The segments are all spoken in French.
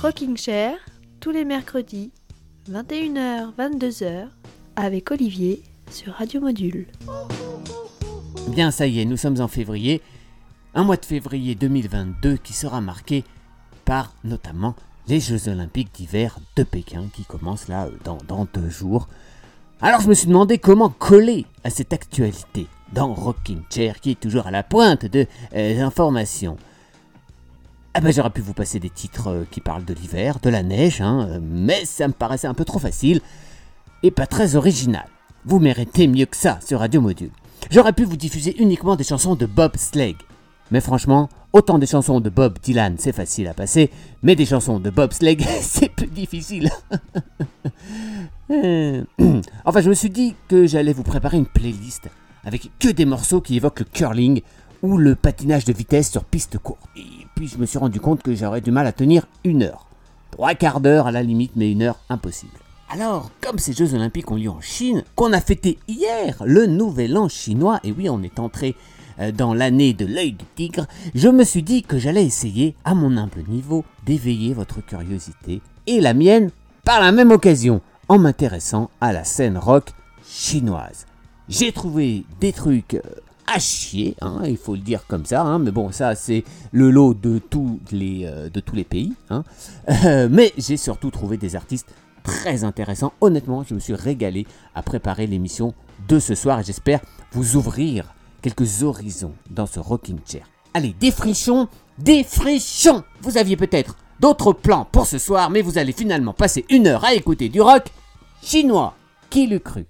Rocking Chair, tous les mercredis, 21h, 22h, avec Olivier sur Radio Module. Bien, ça y est, nous sommes en février. Un mois de février 2022 qui sera marqué par notamment les Jeux Olympiques d'hiver de Pékin qui commencent là dans, dans deux jours. Alors je me suis demandé comment coller à cette actualité dans Rocking Chair qui est toujours à la pointe de euh, informations. Ah ben j'aurais pu vous passer des titres euh, qui parlent de l'hiver, de la neige, hein, mais ça me paraissait un peu trop facile et pas très original. Vous méritez mieux que ça sur Radio Module. J'aurais pu vous diffuser uniquement des chansons de Bob Slegg. Mais franchement, autant des chansons de Bob Dylan, c'est facile à passer, mais des chansons de Bob Slegg, c'est plus difficile. Euh, enfin, je me suis dit que j'allais vous préparer une playlist avec que des morceaux qui évoquent le curling ou le patinage de vitesse sur piste courte. Puis je me suis rendu compte que j'aurais du mal à tenir une heure. Trois quarts d'heure à la limite, mais une heure impossible. Alors, comme ces Jeux Olympiques ont lieu en Chine, qu'on a fêté hier le Nouvel An chinois, et oui, on est entré euh, dans l'année de l'œil du tigre, je me suis dit que j'allais essayer, à mon humble niveau, d'éveiller votre curiosité et la mienne par la même occasion, en m'intéressant à la scène rock chinoise. J'ai trouvé des trucs euh, à chier, hein, il faut le dire comme ça, hein, mais bon, ça c'est le lot de tous les, euh, de tous les pays. Hein. mais j'ai surtout trouvé des artistes très intéressants. Honnêtement, je me suis régalé à préparer l'émission de ce soir et j'espère vous ouvrir quelques horizons dans ce rocking chair. Allez, défrichons, défrichons Vous aviez peut-être d'autres plans pour ce soir, mais vous allez finalement passer une heure à écouter du rock chinois. Qui l'eût cru?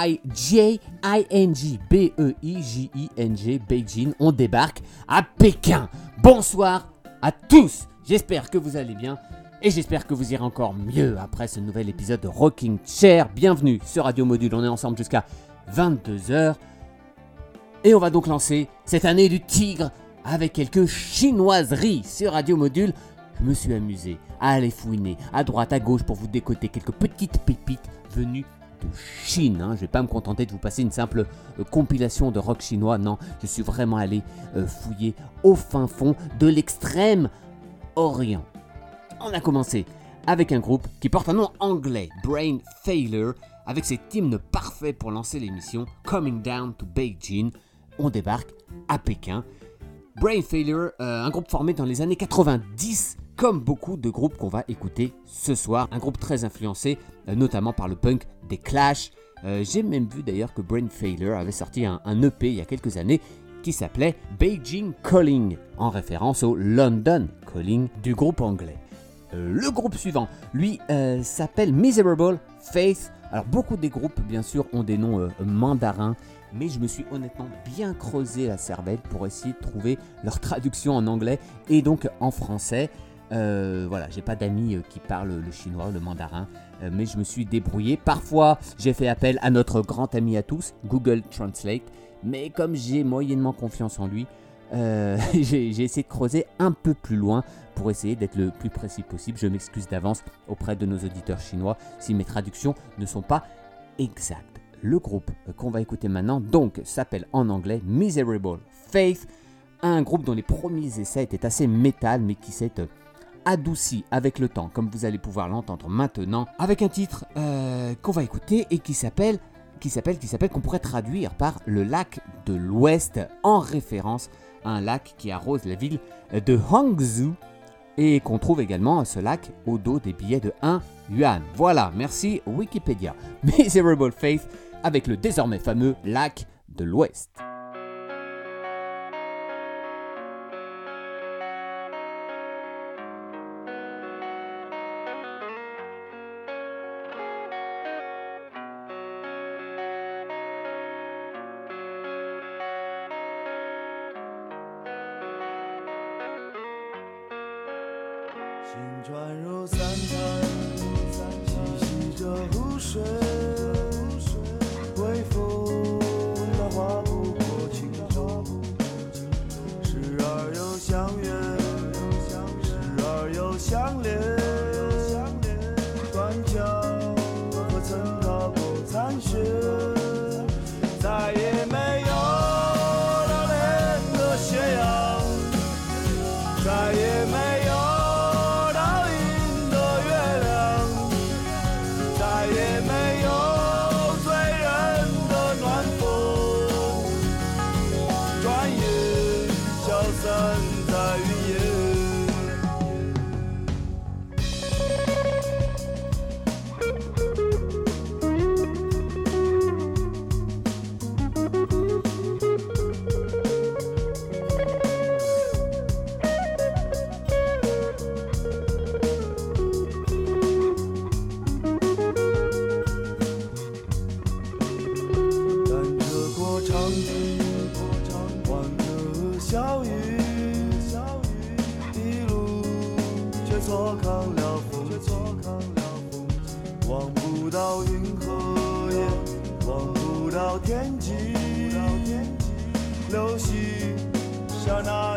B-E-I-J-I-N-G, B-E-I-J-I-N-G, Beijing. On débarque à Pékin. Bonsoir à tous. J'espère que vous allez bien. Et j'espère que vous irez encore mieux après ce nouvel épisode de Rocking Chair. Bienvenue sur Radio Module, on est ensemble jusqu'à 22h. Et on va donc lancer cette année du tigre avec quelques chinoiseries sur Radio Module. Je me suis amusé à aller fouiner à droite, à gauche pour vous décoter quelques petites pépites venues Chine. hein. Je vais pas me contenter de vous passer une simple euh, compilation de rock chinois. Non, je suis vraiment allé euh, fouiller au fin fond de l'extrême Orient. On a commencé avec un groupe qui porte un nom anglais, Brain Failure, avec cet hymne parfait pour lancer l'émission, Coming Down to Beijing. On débarque à Pékin. Brain Failure, euh, un groupe formé dans les années 90, comme beaucoup de groupes qu'on va écouter ce soir. Un groupe très influencé, euh, notamment par le punk des Clash. Euh, J'ai même vu d'ailleurs que Brain Failure avait sorti un, EP il y a quelques années qui s'appelait Beijing Calling, en référence au London Calling du groupe anglais. Euh, le groupe suivant, lui, s'appelle Miserable Faith. Alors beaucoup des groupes, bien sûr, ont des noms mandarins, mais je me suis honnêtement bien creusé la cervelle pour essayer de trouver leur traduction en anglais et donc en français. Euh, voilà, j'ai pas d'amis euh, qui parlent le chinois, le mandarin, euh, mais je me suis débrouillé. Parfois, j'ai fait appel à notre grand ami à tous, Google Translate, mais comme j'ai moyennement confiance en lui, j'ai essayé de creuser un peu plus loin pour essayer d'être le plus précis possible. Je m'excuse d'avance auprès de nos auditeurs chinois si mes traductions ne sont pas exactes. Le groupe qu'on va écouter maintenant donc s'appelle en anglais Miserable Faith, un groupe dont les premiers essais étaient assez métal mais qui s'est adouci avec le temps, comme vous allez pouvoir l'entendre maintenant, avec un titre euh, qu'on va écouter et qui s'appelle qui s'appelle qui s'appelle qu'on pourrait traduire par le lac de l'Ouest en référence à un lac qui arrose la ville de Hangzhou et qu'on trouve également ce lac au dos des billets de 1 yuan. Voilà, merci Wikipédia. Miserable Faith avec le désormais fameux lac de l'Ouest. 错看了风。景，望不到云和烟，望不到天际，流星刹那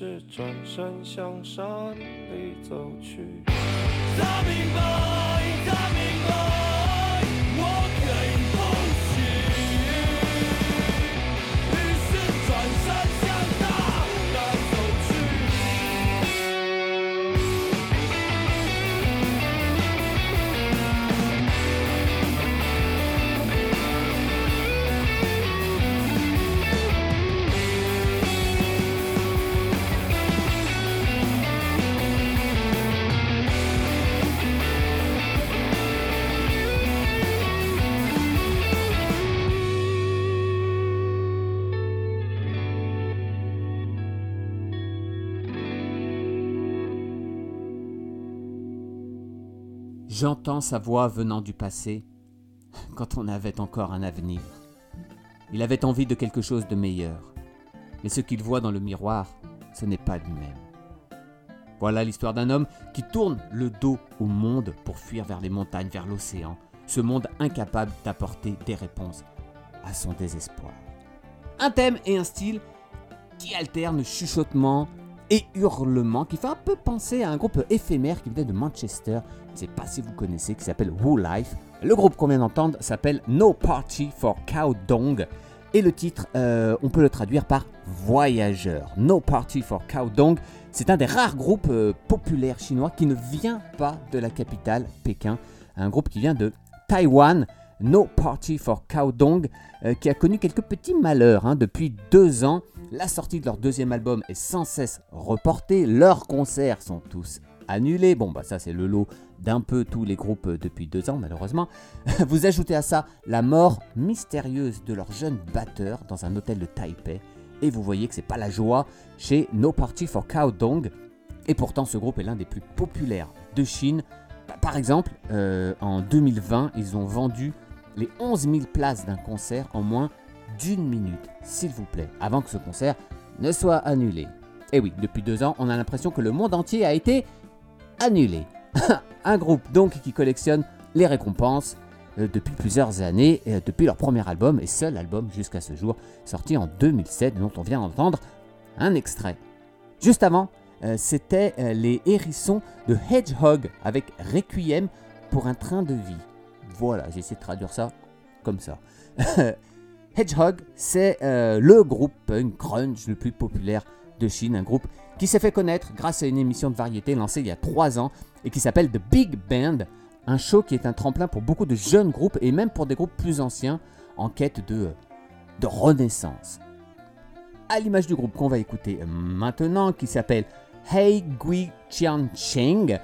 是转身向山里走去。他明白，他明白，J'entends sa voix venant du passé quand on avait encore un avenir. Il avait envie de quelque chose de meilleur. Mais ce qu'il voit dans le miroir, ce n'est pas lui-même. Voilà l'histoire d'un homme qui tourne le dos au monde pour fuir vers les montagnes, vers l'océan, ce monde incapable d'apporter des réponses à son désespoir. Un thème et un style qui alternent chuchotement et hurlement, qui fait un peu penser à un groupe éphémère qui venait de Manchester, je ne sais pas si vous connaissez, qui s'appelle Woo Life. Le groupe qu'on vient d'entendre s'appelle No Party for Cow Dong. Et le titre, euh, on peut le traduire par Voyageur. No Party for Dong, c'est un des rares groupes euh, populaires chinois qui ne vient pas de la capitale, Pékin. Un groupe qui vient de Taïwan. No Party for Cow Dong, euh, qui a connu quelques petits malheurs hein, depuis deux ans. La sortie de leur deuxième album est sans cesse reportée. Leurs concerts sont tous annulés. Bon, bah ça c'est le lot d'un peu tous les groupes euh, depuis deux ans, malheureusement. Vous ajoutez à ça la mort mystérieuse de leur jeune batteur dans un hôtel de Taipei. Et vous voyez que c'est pas la joie chez No Party for Cow Dong. Et pourtant, ce groupe est l'un des plus populaires de Chine. Par exemple, euh, en 2020, ils ont vendu les 11 000 places d'un concert en moins d'une minute, s'il vous plaît, avant que ce concert ne soit annulé. Et oui, depuis deux ans, on a l'impression que le monde entier a été annulé. un groupe donc qui collectionne les récompenses euh, depuis plusieurs années, euh, depuis leur premier album et seul album jusqu'à ce jour, sorti en 2007, dont on vient d'entendre un extrait. Juste avant, euh, c'était les hérissons de Hedgehog avec Requiem pour un train de vie. Voilà, j'ai essayé de traduire ça comme ça. Hedgehog, c'est euh, le groupe punk grunge le plus populaire de Chine, un groupe qui s'est fait connaître grâce à une émission de variété lancée il y a 3 ans et qui s'appelle The Big Band, un show qui est un tremplin pour beaucoup de jeunes groupes et même pour des groupes plus anciens en quête de, de renaissance. À l'image du groupe qu'on va écouter maintenant, qui s'appelle Hei Gui Qian Cheng.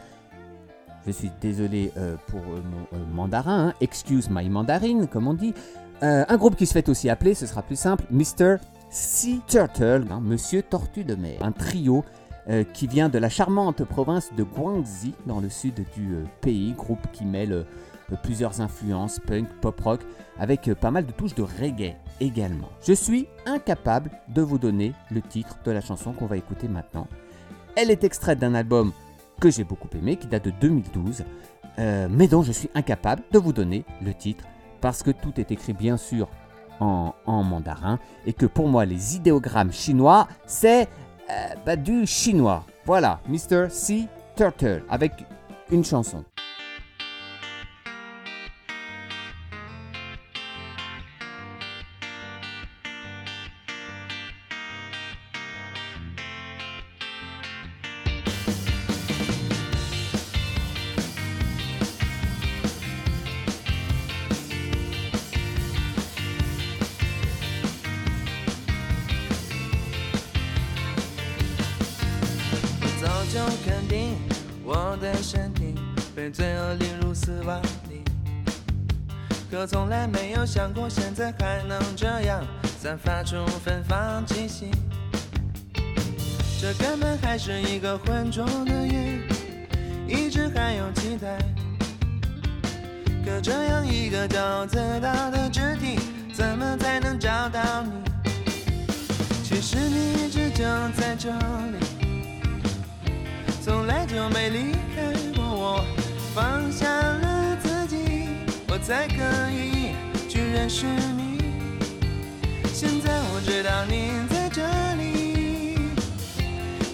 Je suis désolé euh, pour euh, mon euh, mandarin, hein. excuse my mandarine, comme on dit. Un groupe qui se fait aussi appeler, ce sera plus simple, Mr. Sea Turtle, hein, Monsieur Tortue de mer. Un trio qui vient de la charmante province de Guangxi, dans le sud du pays, groupe qui mêle plusieurs influences punk, pop rock, avec pas mal de touches de reggae également. Je suis incapable de vous donner le titre de la chanson qu'on va écouter maintenant. Elle est extraite d'un album que j'ai beaucoup aimé, qui date de 2012, euh, mais dont je suis incapable de vous donner le titre, parce que tout est écrit bien sûr en, mandarin, et que pour moi les idéogrammes chinois, c'est euh, bah, du chinois. Voilà, Mr. Sea Turtle, avec une chanson. 就肯定我的身体被罪恶领入死亡里，可从来没有想过现在还能这样散发出芬芳气息。这根本还是一个浑浊的夜，一直还有期待。可这样一个骄傲自大的肢体，怎么才能找到你？其实你一直就在这里。从来就没离开过我，放下了自己，我才可以去认识你。现在我知道你在这里，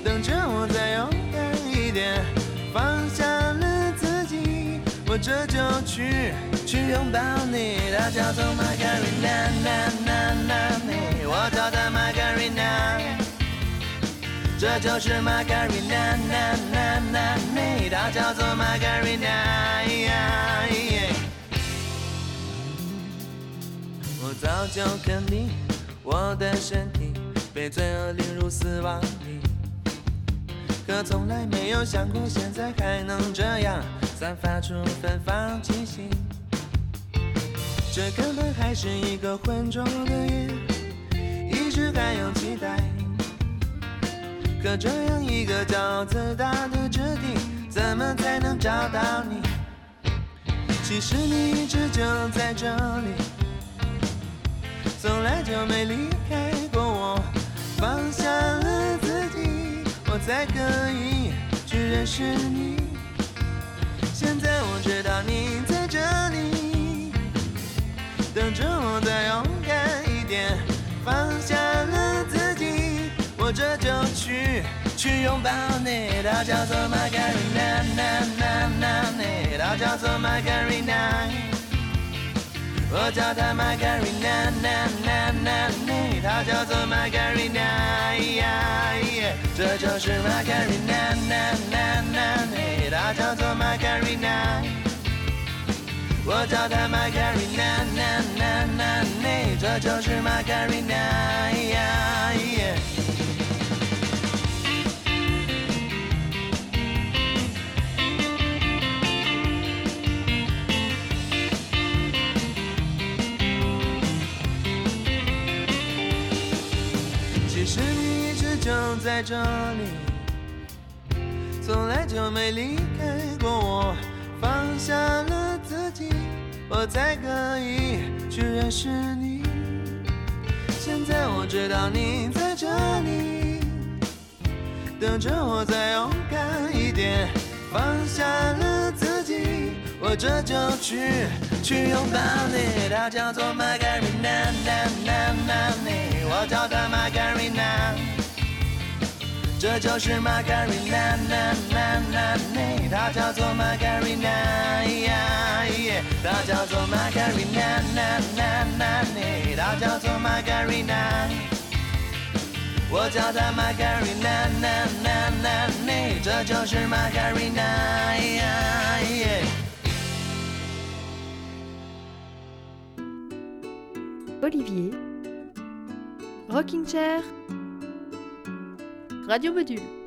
等着我再勇敢一点，放下了自己，我这就去去拥抱你。它叫做 Margarina，那那那你，我叫它 Margarina。这就是 Margarina，那那那你，它叫做 Margarina。我早就肯定我的身体被罪恶领入死亡里，可从来没有想过现在还能这样散发出芬芳气息。这根本还是一个浑浊的夜，一直还有期待。可这样一个骄傲自大的肢体，怎么才能找到你？其实你一直就在这里，从来就没离开过我。放下了自己，我才可以去认识你。去拥抱你他叫做 margarita margarita 他叫做 margarita 我叫他 margarita margarita 他叫做 margarita 这就是 margarita margarita 他叫做 margarita 我叫他 margarita margarita baby 这就是 margarita 在这里，从来就没离开过我。放下了自己，我才可以去认识你。现在我知道你在这里，等着我再勇敢一点，放下了自己，我这就去去拥抱你。她叫做 Margarina，那那那你，我叫她 Margarina。这就是玛格丽娜娜娜娜内，叫做玛格丽娜呀，叫做玛格丽娜娜娜娜内，叫做玛格丽娜。我叫她玛格丽娜娜娜娜，这就是玛格丽娜呀耶。维尔，Rocking Chair. Radio Module.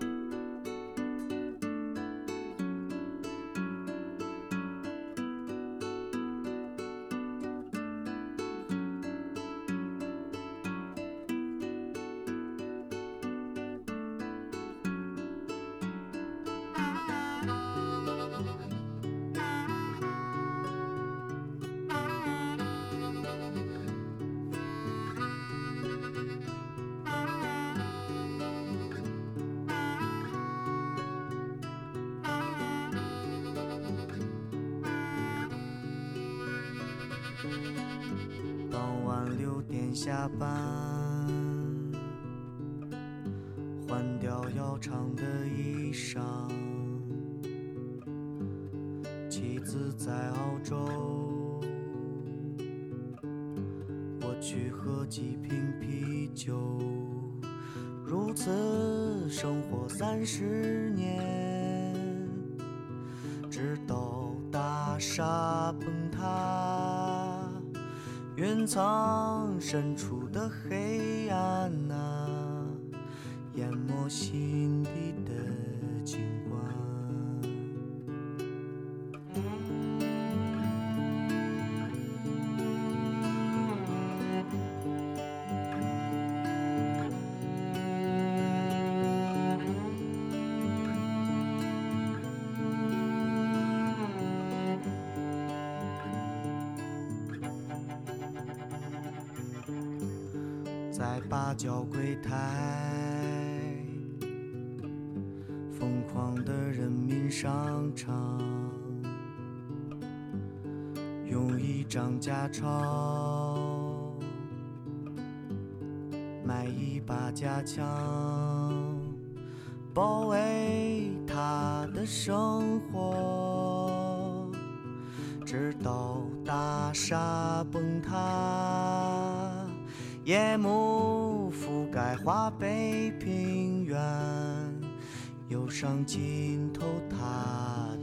用一张假钞买一把假枪，保卫他的生活，直到大厦崩塌。夜幕覆盖华北平原，忧伤浸透他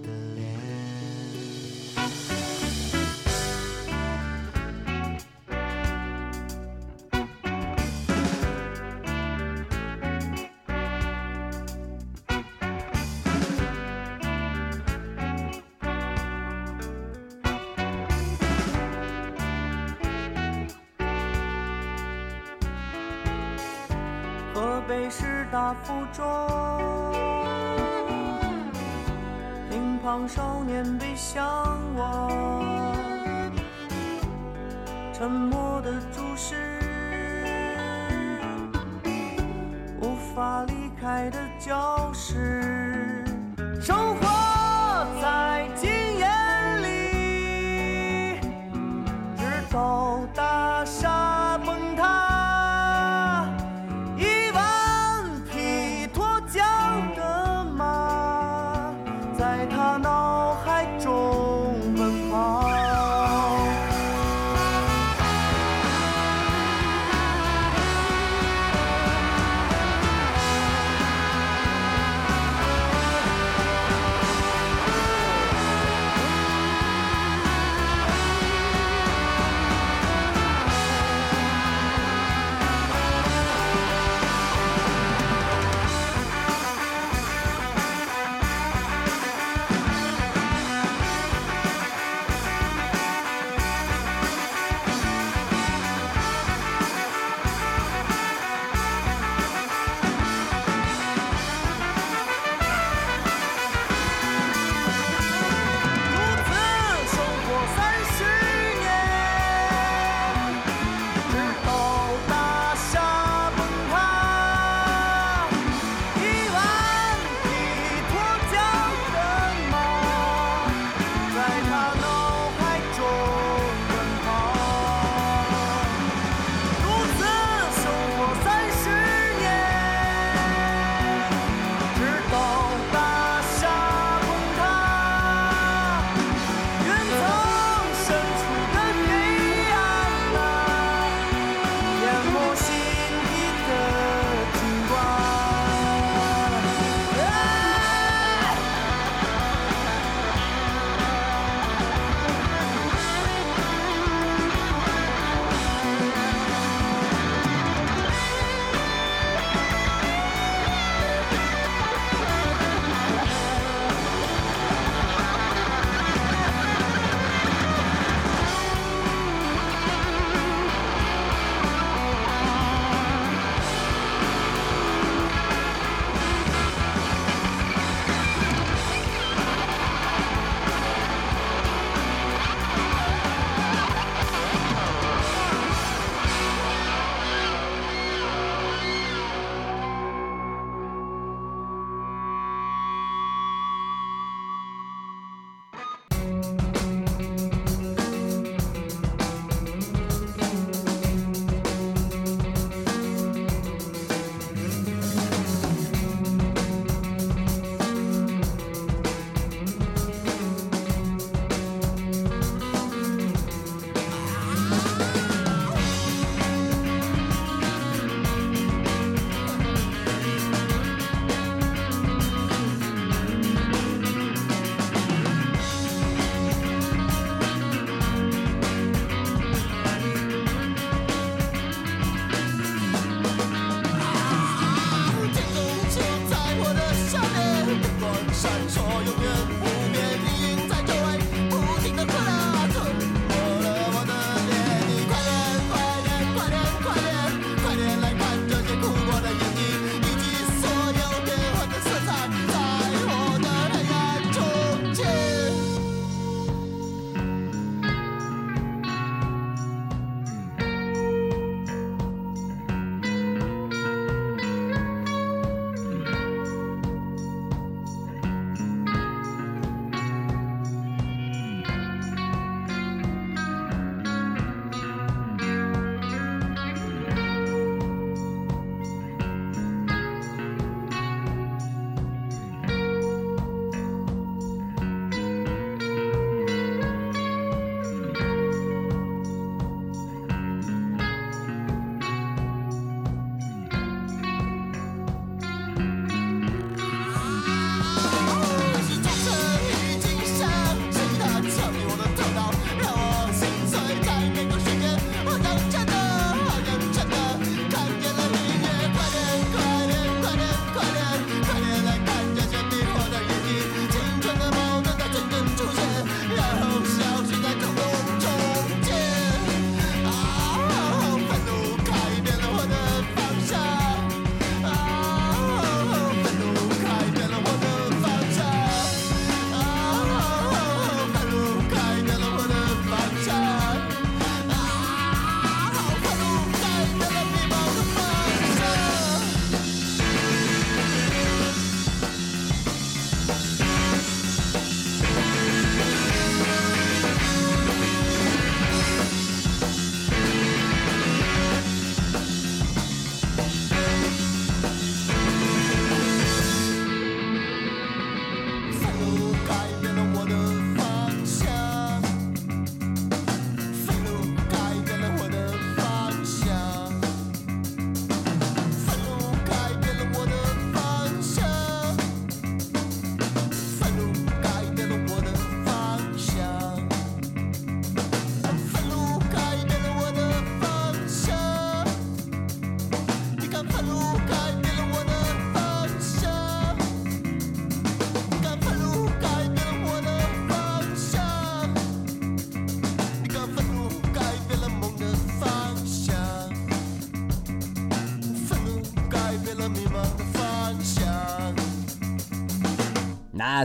大附中，乒乓少年被向往，沉默的注视，无法离开的教室，生活在经验里，直到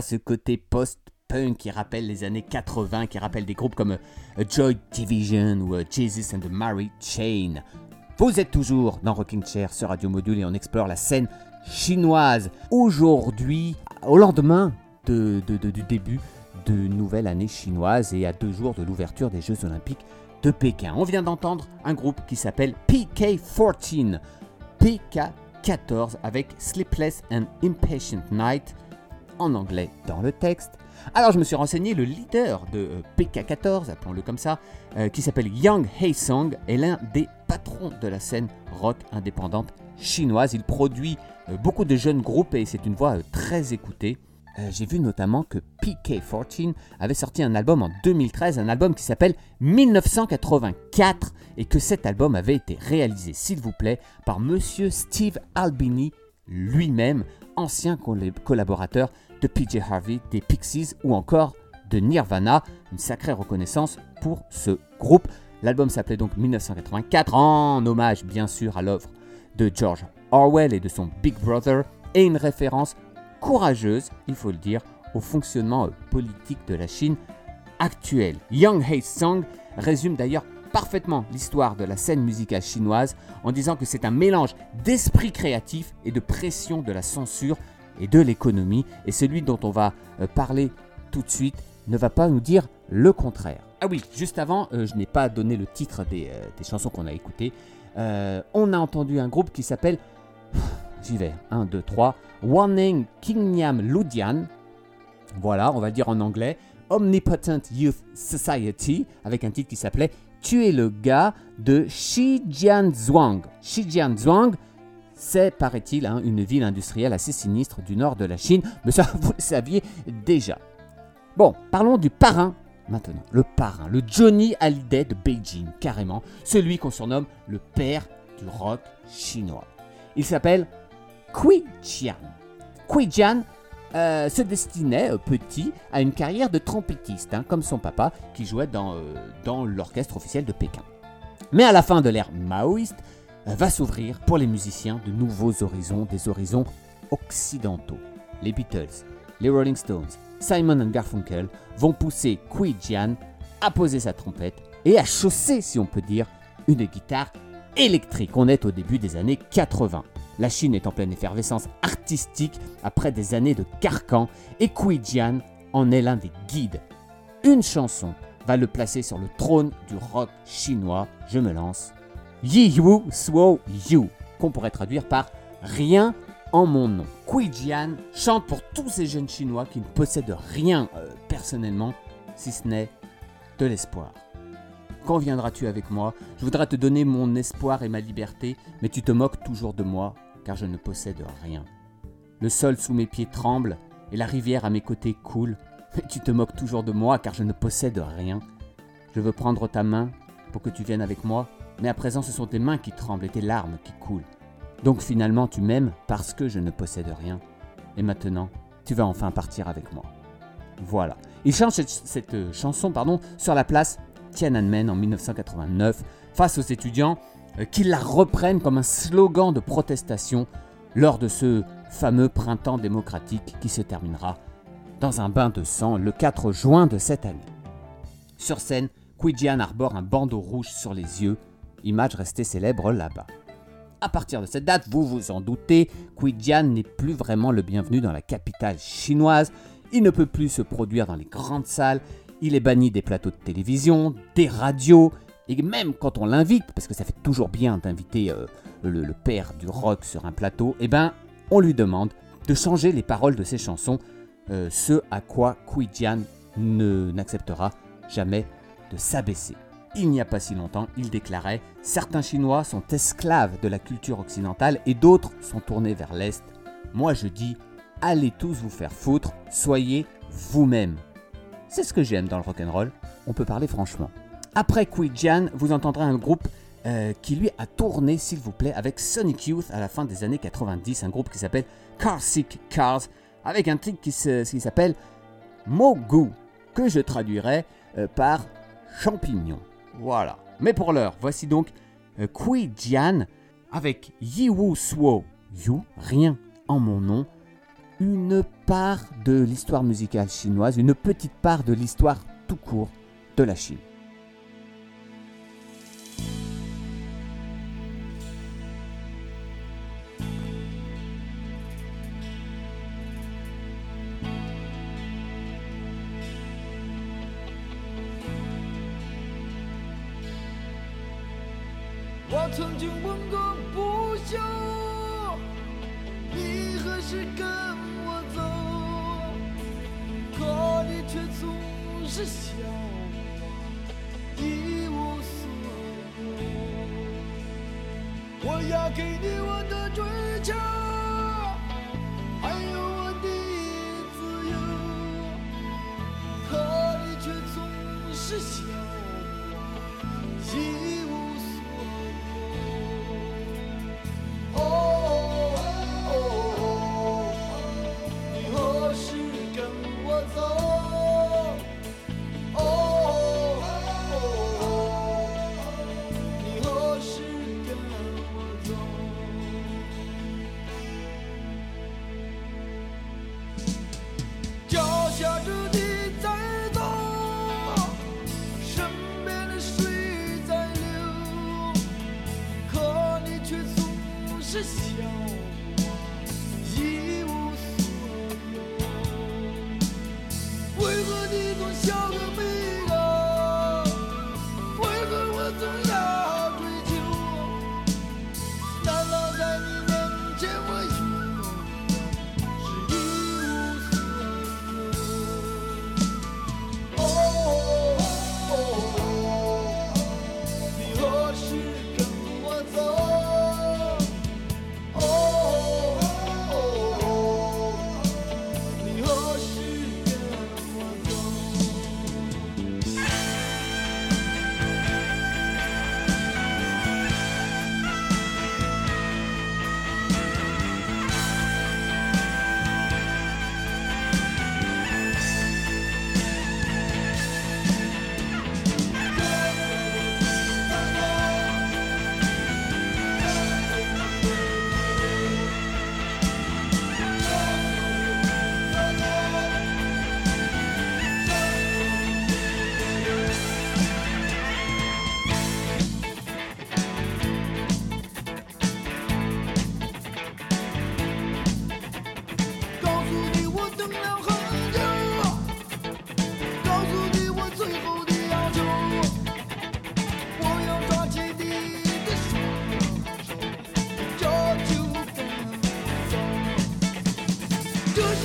ce côté post-punk qui rappelle les années 80, qui rappelle des groupes comme euh, Joy Division ou euh, Jesus and the Mary Chain. Vous êtes toujours dans Rocking Chair sur Radio Module et on explore la scène chinoise. Aujourd'hui, au lendemain de- de- de- du début de nouvelle année chinoise et à deux jours de l'ouverture des Jeux Olympiques de Pékin. On vient d'entendre un groupe qui s'appelle PK14. PK14 avec Sleepless and Impatient Night en anglais dans le texte. Alors je me suis renseigné, le leader de euh, PK14, appelons-le comme ça, euh, qui s'appelle Yang Haesong, est l'un des patrons de la scène rock indépendante chinoise. Il produit euh, beaucoup de jeunes groupes et c'est une voix très écoutée. J'ai vu notamment que PK14 avait sorti un album en 2013, un album qui s'appelle 1984 et que cet album avait été réalisé, s'il vous plaît, par Monsieur Steve Albini lui-même, ancien coll- collaborateur de PJ Harvey, des Pixies ou encore de Nirvana. Une sacrée reconnaissance pour ce groupe. L'album s'appelait donc 1984 en hommage bien sûr à l'œuvre de George Orwell et de son Big Brother et une référence courageuse, il faut le dire, au fonctionnement euh, politique de la Chine actuelle. Yang Hae-sung résume d'ailleurs parfaitement l'histoire de la scène musicale chinoise en disant que c'est un mélange d'esprit créatif et de pression de la censure et de l'économie. Et celui dont on va euh, parler tout de suite ne va pas nous dire le contraire. Ah oui, juste avant, euh, je n'ai pas donné le titre des, euh, des chansons qu'on a écoutées. On a entendu un groupe qui s'appelle, j'y vais, 1, 2, 3, Warning Kingyam Ludian. Voilà, on va dire en anglais. Omnipotent Youth Society, avec un titre qui s'appelait Tu es le gars de Shijiazhuang. Shijiazhuang, c'est, paraît-il, hein, une ville industrielle assez sinistre du nord de la Chine, mais ça, vous le saviez déjà. Bon, parlons du parrain maintenant. Le parrain, le Johnny Hallyday de Beijing, carrément. Celui qu'on surnomme le père du rock chinois. Il s'appelle Kui Jian. Kui Jian euh, se destinait, euh, petit, à une carrière de trompettiste, hein, comme son papa, qui jouait dans, euh, dans l'orchestre officiel de Pékin. Mais à la fin de l'ère maoïste, va s'ouvrir pour les musiciens de nouveaux horizons, des horizons occidentaux. Les Beatles, les Rolling Stones, Simon and Garfunkel vont pousser Kui Jian à poser sa trompette et à chausser, si on peut dire, une guitare électrique. On est au début des années 80. La Chine est en pleine effervescence artistique après des années de carcan et Kui Jian en est l'un des guides. Une chanson va le placer sur le trône du rock chinois. Je me lance. Yi Yu Suo Yu, qu'on pourrait traduire par Rien en mon nom. Kui Jian chante pour tous ces jeunes chinois qui ne possèdent rien euh, personnellement, si ce n'est de l'espoir. Quand viendras-tu avec moi? Je voudrais te donner mon espoir et ma liberté, mais tu te moques toujours de moi, car je ne possède rien. Le sol sous mes pieds tremble, et la rivière à mes côtés coule, mais tu te moques toujours de moi, car je ne possède rien. Je veux prendre ta main pour que tu viennes avec moi, mais à présent ce sont tes mains qui tremblent et tes larmes qui coulent. Donc finalement tu m'aimes parce que je ne possède rien. Et maintenant, tu vas enfin partir avec moi. Voilà. Il chante cette, euh, chanson pardon, sur la place Tiananmen en 1989 face aux étudiants euh, qui la reprennent comme un slogan de protestation lors de ce fameux printemps démocratique qui se terminera dans un bain de sang le 4 juin de cette année. Sur scène, Jian arbore un bandeau rouge sur les yeux, image restée célèbre là-bas. À partir de cette date, vous vous en doutez, Jian n'est plus vraiment le bienvenu dans la capitale chinoise, il ne peut plus se produire dans les grandes salles, il est banni des plateaux de télévision, des radios, et même quand on l'invite, parce que ça fait toujours bien d'inviter euh, le, père du rock sur un plateau, eh ben, on lui demande de changer les paroles de ses chansons, euh, ce à quoi Jian ne n'acceptera jamais de s'abaisser. Il n'y a pas si longtemps, il déclarait Certains Chinois sont esclaves de la culture occidentale et d'autres sont tournés vers l'Est. Moi je dis Allez tous vous faire foutre, soyez vous-même. C'est ce que j'aime dans le rock'n'roll, on peut parler franchement. Après Kui Jian, vous entendrez un groupe euh, qui lui a tourné, s'il vous plaît, avec Sonic Youth à la fin des années 90, un groupe qui s'appelle Car Sick Cars, avec un titre qui s'appelle Mogu, que je traduirais euh, par champignon. Voilà. Mais pour l'heure, voici donc euh, Kui Jian avec Yiwu Suo Yu, rien en mon nom, une part de l'histoire musicale chinoise, une petite part de l'histoire tout court de la Chine.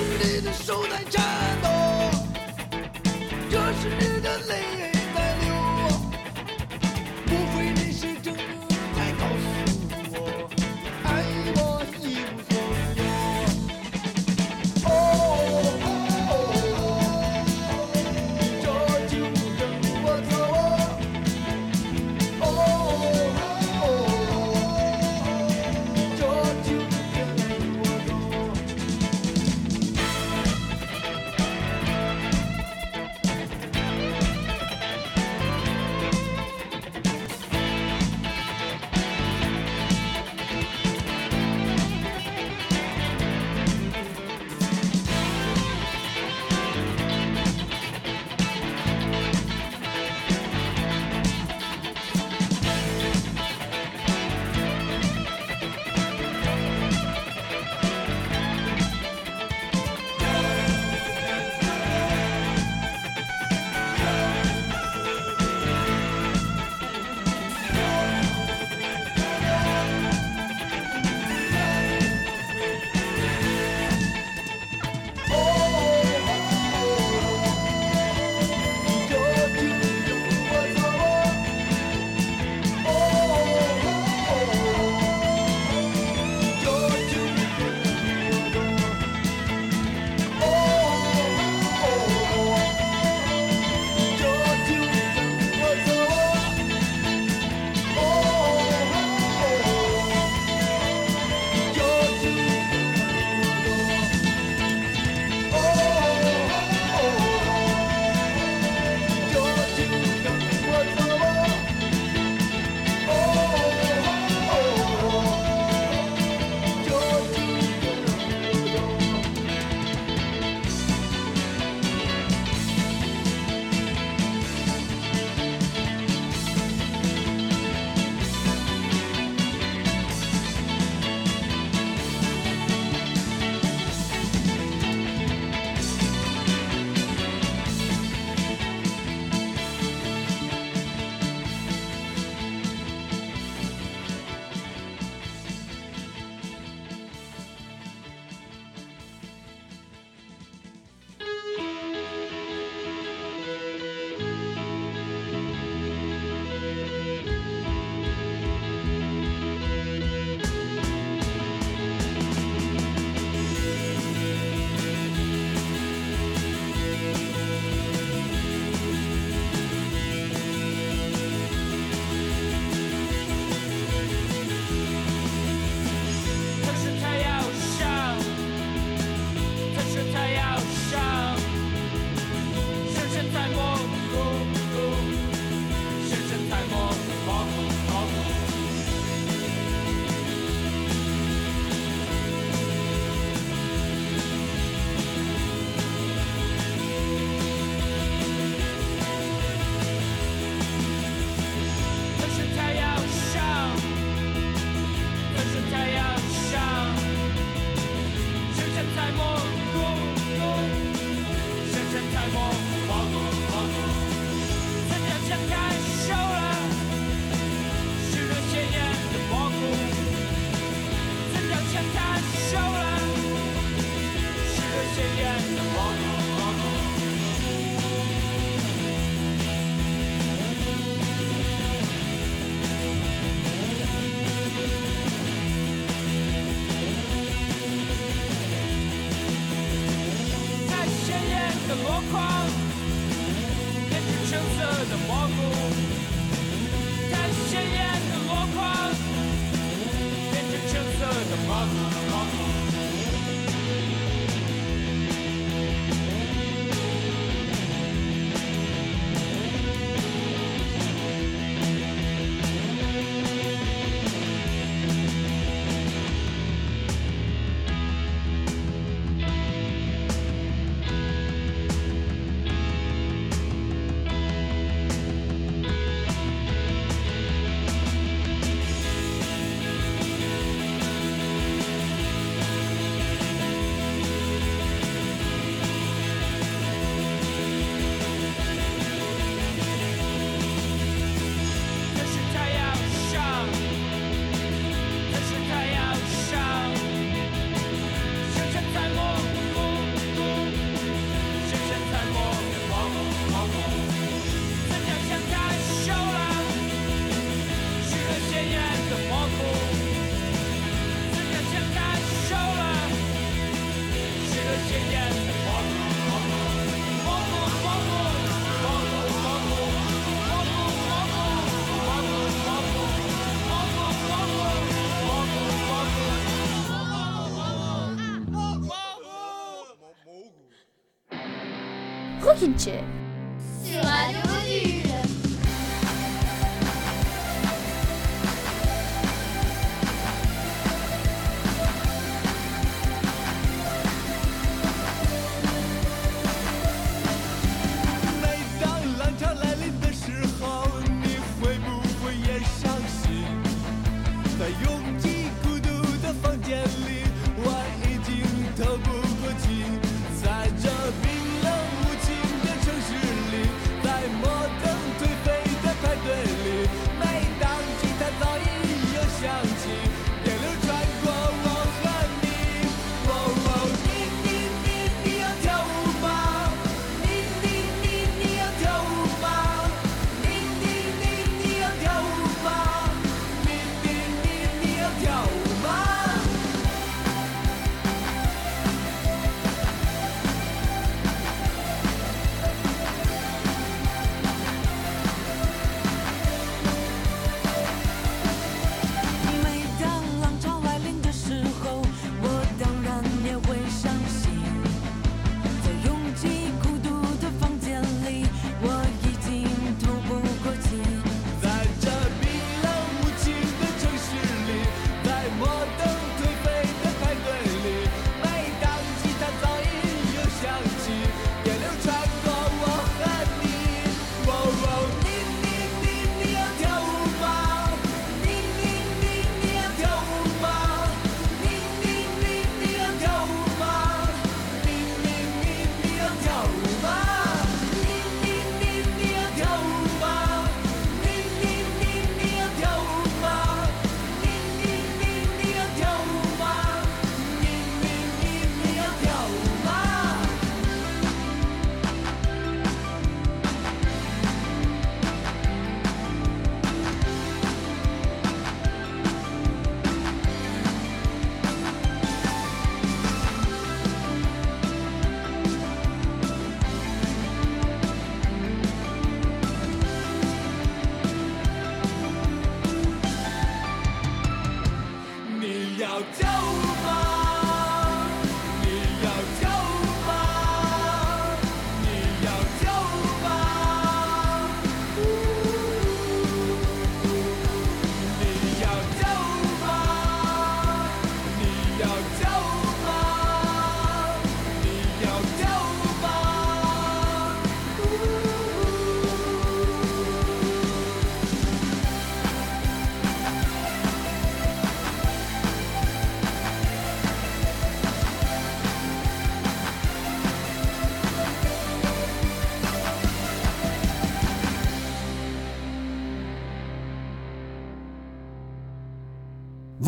是你的手在颤抖这是你的泪。życie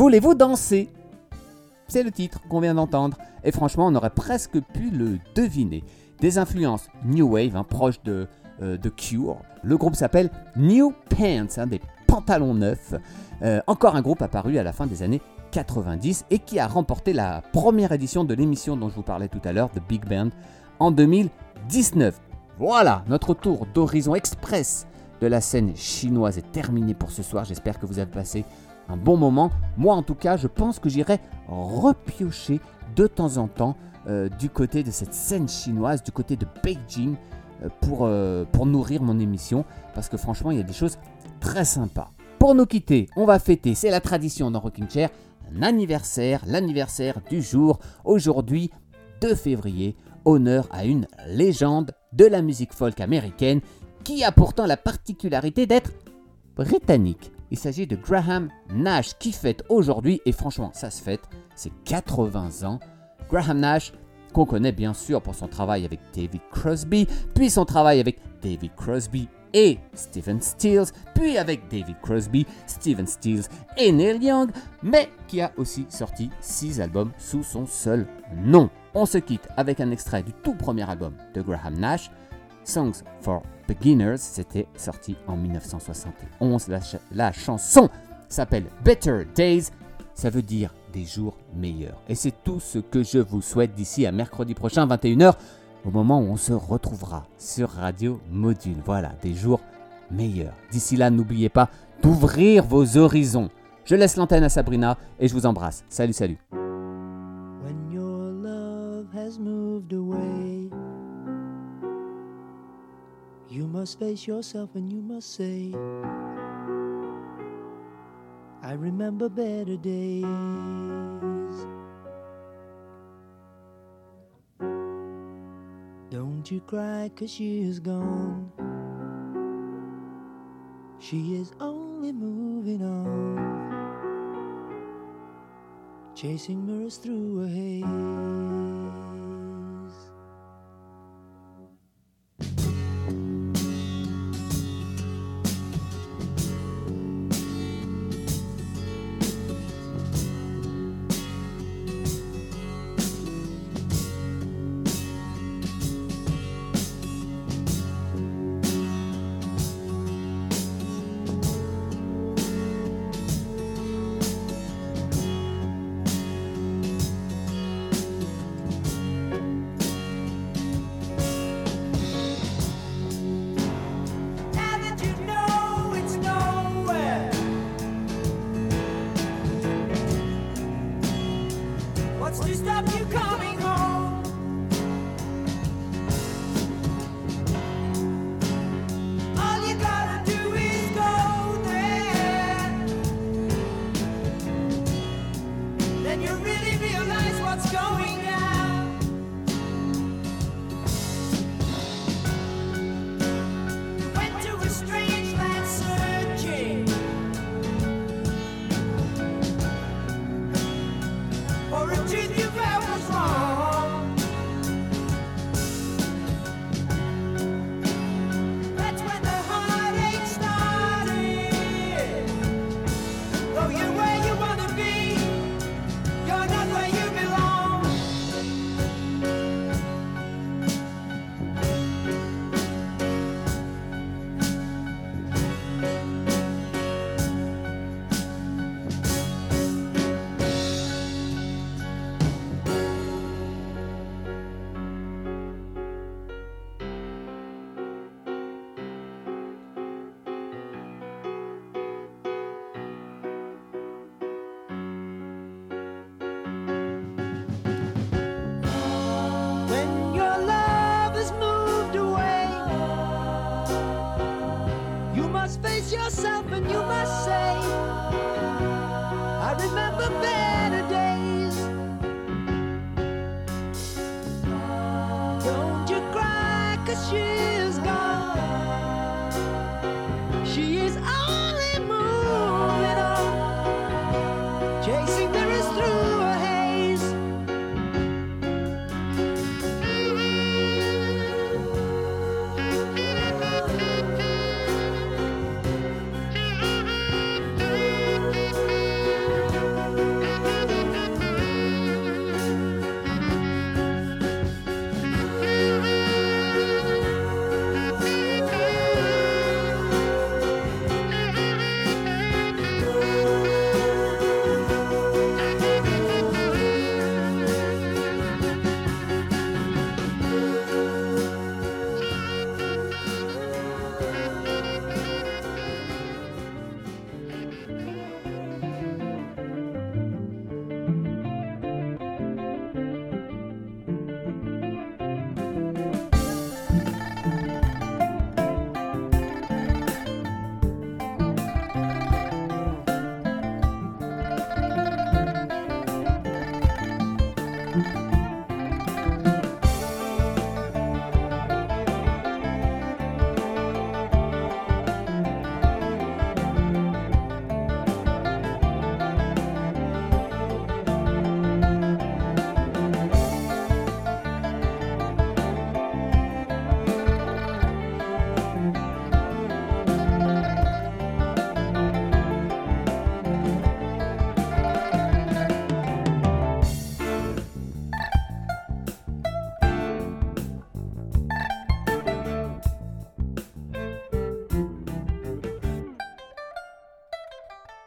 Voulez-vous danser? C'est le titre qu'on vient d'entendre. Et franchement, on aurait presque pu le deviner. Des influences New Wave, hein, proches de, euh, Cure. Le groupe s'appelle New Pants, hein, des pantalons neufs. Euh, encore un groupe apparu à la fin des années 90 et qui a remporté la première édition de l'émission dont je vous parlais tout à l'heure, The Big Band, en 2019. Voilà, notre tour d'horizon express de la scène chinoise est terminé pour ce soir. J'espère que vous avez passé un bon moment. Moi, en tout cas, je pense que j'irai repiocher de temps en temps euh, du côté de cette scène chinoise, du côté de Beijing, euh, pour, euh, pour nourrir mon émission. Parce que franchement, il y a des choses très sympas. Pour nous quitter, on va fêter, c'est la tradition dans Rocking Chair, un anniversaire, l'anniversaire du jour, aujourd'hui 2 février, honneur à une légende de la musique folk américaine qui a pourtant la particularité d'être britannique. Il s'agit de Graham Nash qui fête aujourd'hui, et franchement ça se fête, c'est 80 ans. Graham Nash, qu'on connaît bien sûr pour son travail avec David Crosby, puis son travail avec David Crosby et Stephen Stills, puis avec David Crosby, Stephen Stills et Neil Young, mais qui a aussi sorti 6 albums sous son seul nom. On se quitte avec un extrait du tout premier album de Graham Nash, Songs for Beginners, c'était sorti en 1971. La, ch- la chanson s'appelle Better Days, ça veut dire des jours meilleurs. Et c'est tout ce que je vous souhaite d'ici à mercredi prochain, 21h, au moment où on se retrouvera sur Radio Module. Voilà, des jours meilleurs. D'ici là, n'oubliez pas d'ouvrir vos horizons. Je laisse l'antenne à Sabrina et je vous embrasse. Salut, salut. You must face yourself and you must say, I remember better days. Don't you cry, cause she is gone. She is only moving on chasing mirrors through a haze. Don't you cry, cause you